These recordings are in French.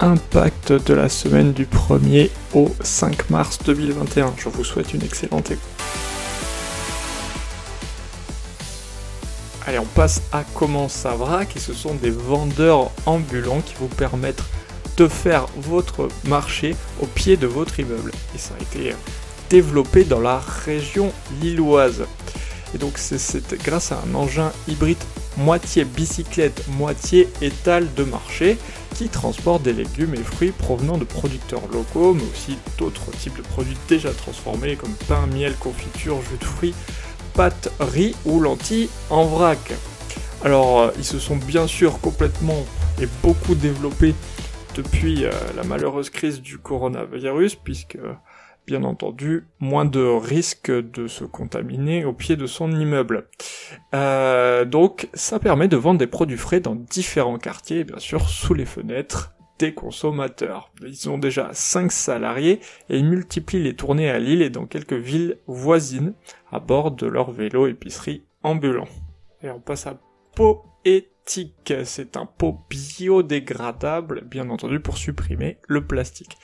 impact de la semaine du 1er au 5 mars 2021. Je vous souhaite une excellente écoute. Allez, on passe à Comment ça va, qui ce sont des vendeurs ambulants qui vous permettent de faire votre marché au pied de votre immeuble. Et ça a été développé dans la région lilloise. Et donc c'est grâce à un engin hybride moitié bicyclette, moitié étal de marché qui transporte des légumes et fruits provenant de producteurs locaux, mais aussi d'autres types de produits déjà transformés comme pain, miel, confiture, jus de fruits, pâtes, riz ou lentilles en vrac. Alors euh, ils se sont bien sûr complètement et beaucoup développés depuis euh, la malheureuse crise du coronavirus, puisque bien entendu, moins de risques de se contaminer au pied de son immeuble. Euh, donc, ça permet de vendre des produits frais dans différents quartiers, bien sûr, sous les fenêtres des consommateurs. Ils ont déjà 5 salariés et ils multiplient les tournées à Lille et dans quelques villes voisines à bord de leur vélo épicerie ambulant. Et on passe à Poétique. C'est un pot biodégradable, bien entendu, pour supprimer le plastique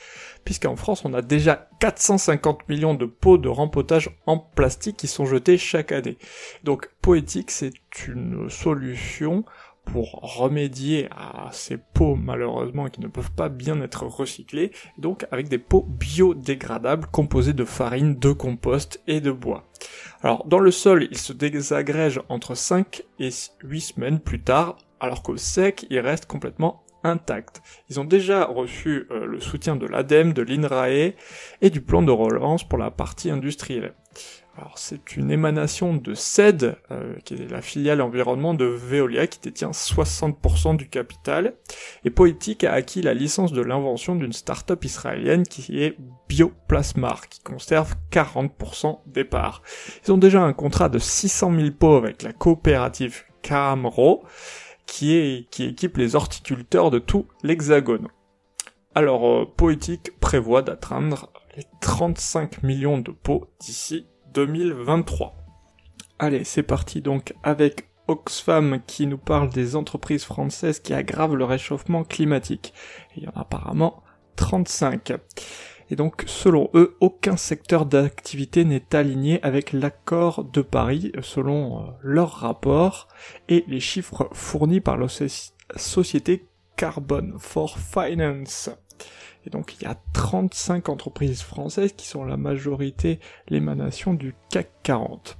puisqu'en France on a déjà 450 millions de pots de rempotage en plastique qui sont jetés chaque année. Donc Poétique c'est une solution pour remédier à ces pots malheureusement qui ne peuvent pas bien être recyclés, donc avec des pots biodégradables composés de farine, de compost et de bois. Alors dans le sol, ils se désagrègent entre 5 et 8 semaines plus tard, alors qu'au sec, ils restent complètement intact. Ils ont déjà reçu euh, le soutien de l'ADEME, de l'INRAE et du plan de relance pour la partie industrielle. Alors c'est une émanation de CED, euh, qui est la filiale environnement de Veolia, qui détient 60% du capital, et Poetic a acquis la licence de l'invention d'une start-up israélienne qui est Bioplasmar, qui conserve 40% des parts. Ils ont déjà un contrat de 600 000 pots avec la coopérative Camro, qui, qui équipe les horticulteurs de tout l'hexagone. Alors, euh, Poétique prévoit d'atteindre les 35 millions de pots d'ici 2023. Allez, c'est parti donc avec Oxfam qui nous parle des entreprises françaises qui aggravent le réchauffement climatique. il y en a apparemment 35. Et donc, selon eux, aucun secteur d'activité n'est aligné avec l'accord de Paris, selon euh, leur rapport, et les chiffres fournis par la société Carbon for Finance. Et donc, il y a 35 entreprises françaises qui sont la majorité l'émanation du CAC 40.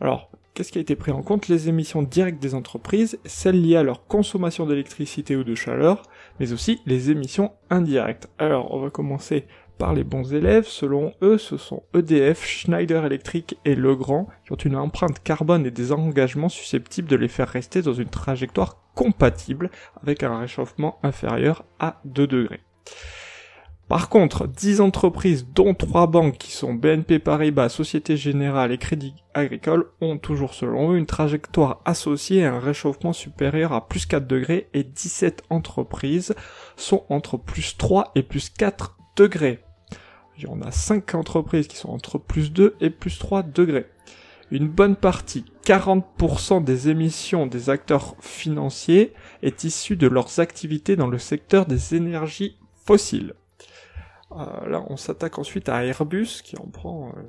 Alors, qu'est-ce qui a été pris en compte? Les émissions directes des entreprises, celles liées à leur consommation d'électricité ou de chaleur, mais aussi les émissions indirectes. Alors, on va commencer par les bons élèves, selon eux, ce sont EDF, Schneider Electric et Legrand qui ont une empreinte carbone et des engagements susceptibles de les faire rester dans une trajectoire compatible avec un réchauffement inférieur à 2 degrés. Par contre, 10 entreprises, dont 3 banques qui sont BNP Paribas, Société Générale et Crédit Agricole, ont toujours selon eux une trajectoire associée à un réchauffement supérieur à plus 4 degrés et 17 entreprises sont entre plus 3 et plus 4 degrés on a 5 entreprises qui sont entre plus 2 et plus 3 degrés. Une bonne partie, 40% des émissions des acteurs financiers est issue de leurs activités dans le secteur des énergies Euh, là, on s'attaque ensuite à Airbus qui en prend euh,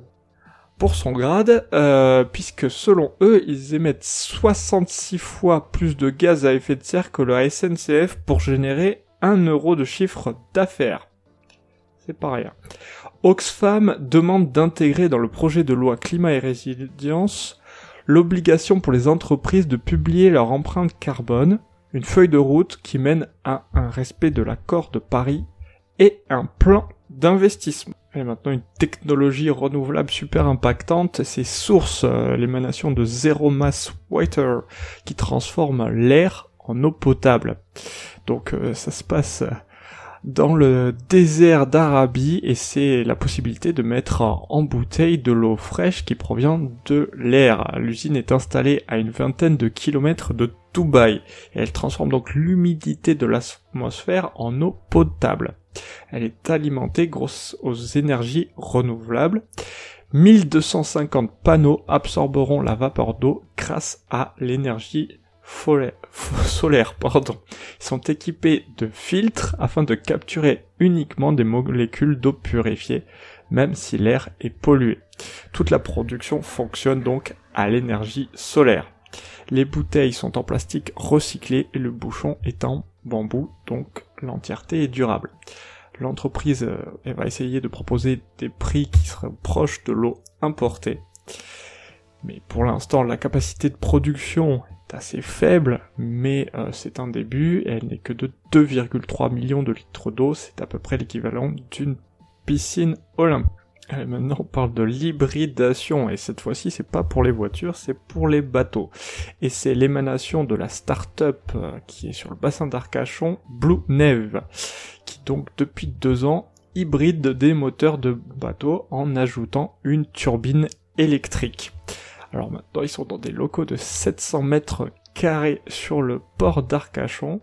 pour son grade, euh, puisque selon eux, ils émettent 66 fois plus de gaz à effet de serre que la SNCF pour générer 1 euro de chiffre d'affaires. C'est pas rien. Oxfam demande d'intégrer dans le projet de loi climat et résilience l'obligation pour les entreprises de publier leur empreinte carbone, une feuille de route qui mène à un respect de l'accord de Paris et un plan d'investissement. Et maintenant une technologie renouvelable super impactante, c'est Source, euh, l'émanation de Zero Mass Water, qui transforme l'air en eau potable. Donc euh, ça se passe dans le désert d'Arabie et c'est la possibilité de mettre en bouteille de l'eau fraîche qui provient de l'air. L'usine est installée à une vingtaine de kilomètres de Dubaï et elle transforme donc l'humidité de l'atmosphère en eau potable. Elle est alimentée grâce aux énergies renouvelables. 1250 panneaux absorberont la vapeur d'eau grâce à l'énergie solaire, pardon. Sont équipés de filtres afin de capturer uniquement des molécules d'eau purifiée, même si l'air est pollué. Toute la production fonctionne donc à l'énergie solaire. Les bouteilles sont en plastique recyclé et le bouchon est en bambou, donc l'entièreté est durable. L'entreprise euh, va essayer de proposer des prix qui seraient proches de l'eau importée. Mais pour l'instant, la capacité de production assez faible, mais euh, c'est un début, elle n'est que de 2,3 millions de litres d'eau, c'est à peu près l'équivalent d'une piscine olympique. maintenant on parle de l'hybridation, et cette fois-ci c'est pas pour les voitures, c'est pour les bateaux. Et c'est l'émanation de la start-up euh, qui est sur le bassin d'Arcachon, Blue Neve, qui donc depuis deux ans hybride des moteurs de bateaux en ajoutant une turbine électrique. Alors maintenant, ils sont dans des locaux de 700 mètres carrés sur le port d'Arcachon,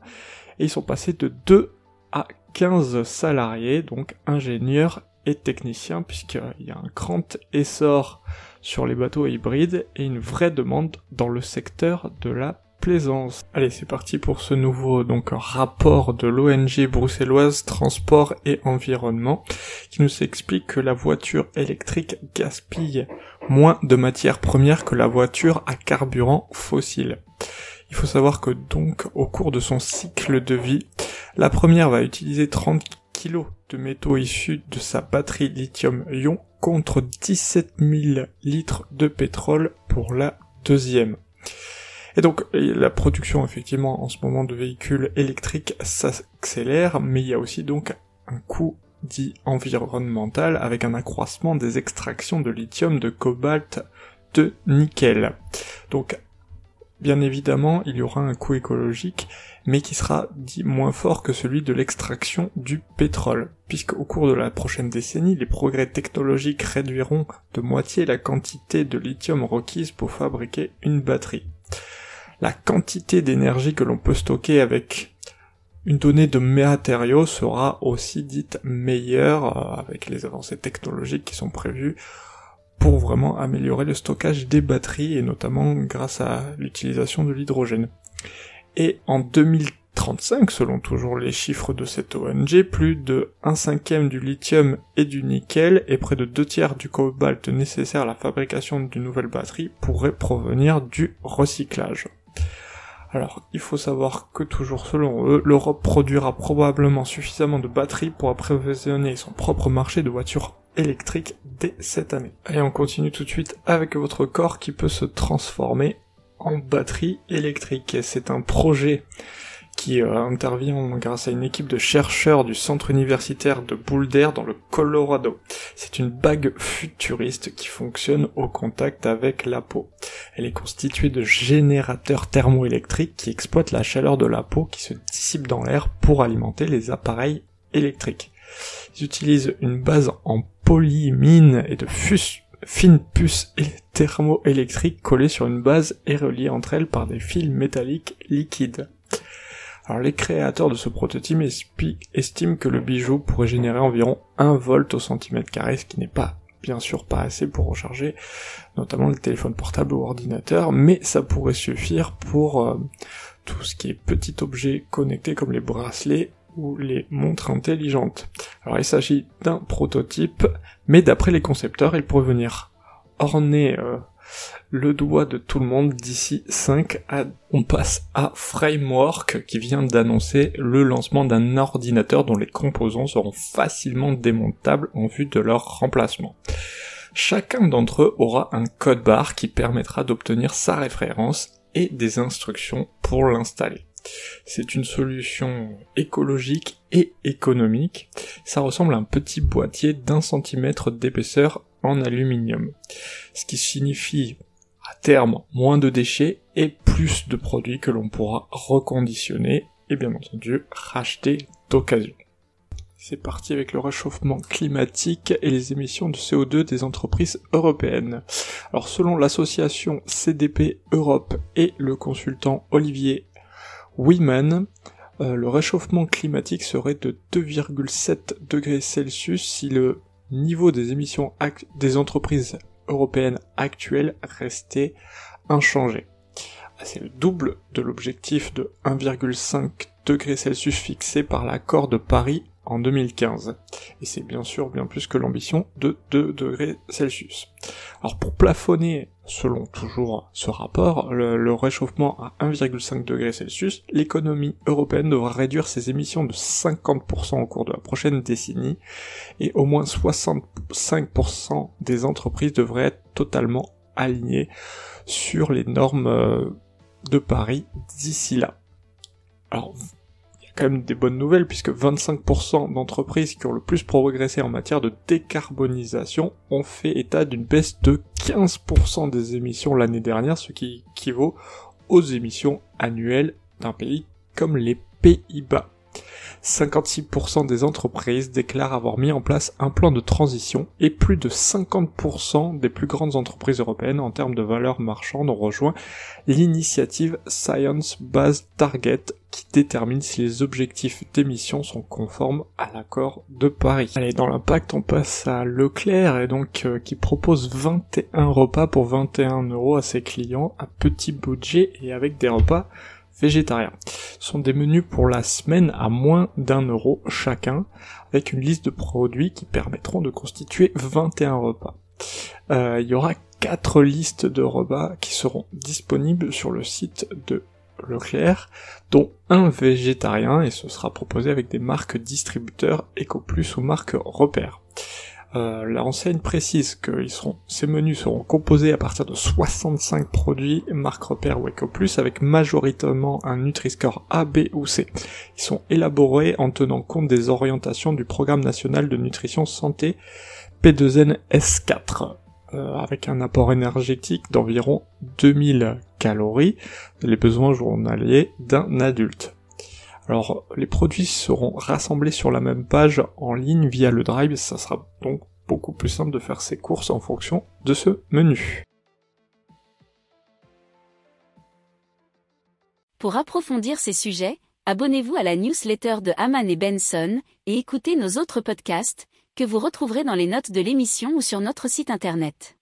et ils sont passés de 2 à 15 salariés, donc ingénieurs et techniciens, puisqu'il y a un grand essor sur les bateaux hybrides et une vraie demande dans le secteur de la plaisance. Allez, c'est parti pour ce nouveau donc rapport de l'ONG bruxelloise Transport et Environnement qui nous explique que la voiture électrique gaspille moins de matières premières que la voiture à carburant fossile. Il faut savoir que donc au cours de son cycle de vie, la première va utiliser 30 kg de métaux issus de sa batterie lithium-ion contre 17 000 litres de pétrole pour la deuxième. Et donc la production effectivement en ce moment de véhicules électriques s'accélère, mais il y a aussi donc un coût dit environnemental avec un accroissement des extractions de lithium, de cobalt, de nickel. Donc bien évidemment il y aura un coût écologique mais qui sera dit moins fort que celui de l'extraction du pétrole, puisque au cours de la prochaine décennie, les progrès technologiques réduiront de moitié la quantité de lithium requise pour fabriquer une batterie la quantité d'énergie que l'on peut stocker avec une donnée de matériaux sera aussi dite meilleure euh, avec les avancées technologiques qui sont prévues pour vraiment améliorer le stockage des batteries et notamment grâce à l'utilisation de l'hydrogène. Et en 2035, selon toujours les chiffres de cette ONG, plus de 1 cinquième du lithium et du nickel et près de 2 tiers du cobalt nécessaire à la fabrication d'une nouvelle batterie pourraient provenir du recyclage. Alors, il faut savoir que toujours selon eux, l'Europe produira probablement suffisamment de batteries pour approvisionner son propre marché de voitures électriques dès cette année. Et on continue tout de suite avec votre corps qui peut se transformer en batterie électrique. C'est un projet qui euh, intervient grâce à une équipe de chercheurs du centre universitaire de Boulder dans le Colorado. C'est une bague futuriste qui fonctionne au contact avec la peau. Elle est constituée de générateurs thermoélectriques qui exploitent la chaleur de la peau qui se dissipe dans l'air pour alimenter les appareils électriques. Ils utilisent une base en polymine et de fines puces thermoélectriques collées sur une base et reliées entre elles par des fils métalliques liquides. Alors les créateurs de ce prototype estiment que le bijou pourrait générer environ 1 volt au centimètre carré, ce qui n'est pas bien sûr pas assez pour recharger notamment le téléphone portable ou ordinateur, mais ça pourrait suffire pour euh, tout ce qui est petit objet connecté comme les bracelets ou les montres intelligentes. Alors il s'agit d'un prototype, mais d'après les concepteurs, il pourrait venir orner euh, le doigt de tout le monde d'ici 5 à... On passe à Framework qui vient d'annoncer le lancement d'un ordinateur dont les composants seront facilement démontables en vue de leur remplacement. Chacun d'entre eux aura un code barre qui permettra d'obtenir sa référence et des instructions pour l'installer. C'est une solution écologique et économique. Ça ressemble à un petit boîtier d'un centimètre d'épaisseur en aluminium. Ce qui signifie à terme moins de déchets et plus de produits que l'on pourra reconditionner et bien entendu racheter d'occasion. C'est parti avec le réchauffement climatique et les émissions de CO2 des entreprises européennes. Alors selon l'association CDP Europe et le consultant Olivier Wiman, euh, le réchauffement climatique serait de 2,7 degrés Celsius si le niveau des émissions des entreprises européennes actuelles restait inchangé. Ah, c'est le double de l'objectif de 1,5 degrés Celsius fixé par l'accord de Paris en 2015. Et c'est bien sûr bien plus que l'ambition de 2 degrés Celsius. Alors pour plafonner, selon toujours ce rapport, le, réchauffement à 1,5 degrés Celsius, l'économie européenne devra réduire ses émissions de 50% au cours de la prochaine décennie, et au moins 65% des entreprises devraient être totalement alignées sur les normes euh, de Paris d'ici là. Alors, quand même des bonnes nouvelles puisque 25% d'entreprises qui ont le plus progressé en matière de décarbonisation ont fait état d'une baisse de 15% des émissions l'année dernière, ce qui équivaut aux émissions annuelles d'un pays comme les Pays-Bas. 56% des entreprises déclarent avoir mis en place un plan de transition et plus de 50% des plus grandes entreprises européennes en termes de valeur marchande ont rejoint l'initiative Science Based Target qui détermine si les objectifs d'émission sont conformes à l'accord de Paris. Allez, dans l'impact, on passe à Leclerc et donc euh, qui propose 21 repas pour 21 euros à ses clients à petit budget et avec des repas végétariens. Ce sont des menus pour la semaine à moins d'un euro chacun, avec une liste de produits qui permettront de constituer 21 repas. Euh, il y aura quatre listes de repas qui seront disponibles sur le site de Leclerc, dont un végétarien, et ce sera proposé avec des marques distributeurs EcoPlus ou marques repères. Euh, L'enseigne précise que ces menus seront composés à partir de 65 produits marque repère ou EcoPlus avec majoritairement un Nutri-Score A, B ou C. Ils sont élaborés en tenant compte des orientations du Programme national de nutrition santé P2N S4 euh, avec un apport énergétique d'environ 2000 calories, les besoins journaliers d'un adulte. Alors, les produits seront rassemblés sur la même page en ligne via le Drive, ça sera donc beaucoup plus simple de faire ses courses en fonction de ce menu. Pour approfondir ces sujets, abonnez-vous à la newsletter de Haman et Benson et écoutez nos autres podcasts que vous retrouverez dans les notes de l'émission ou sur notre site internet.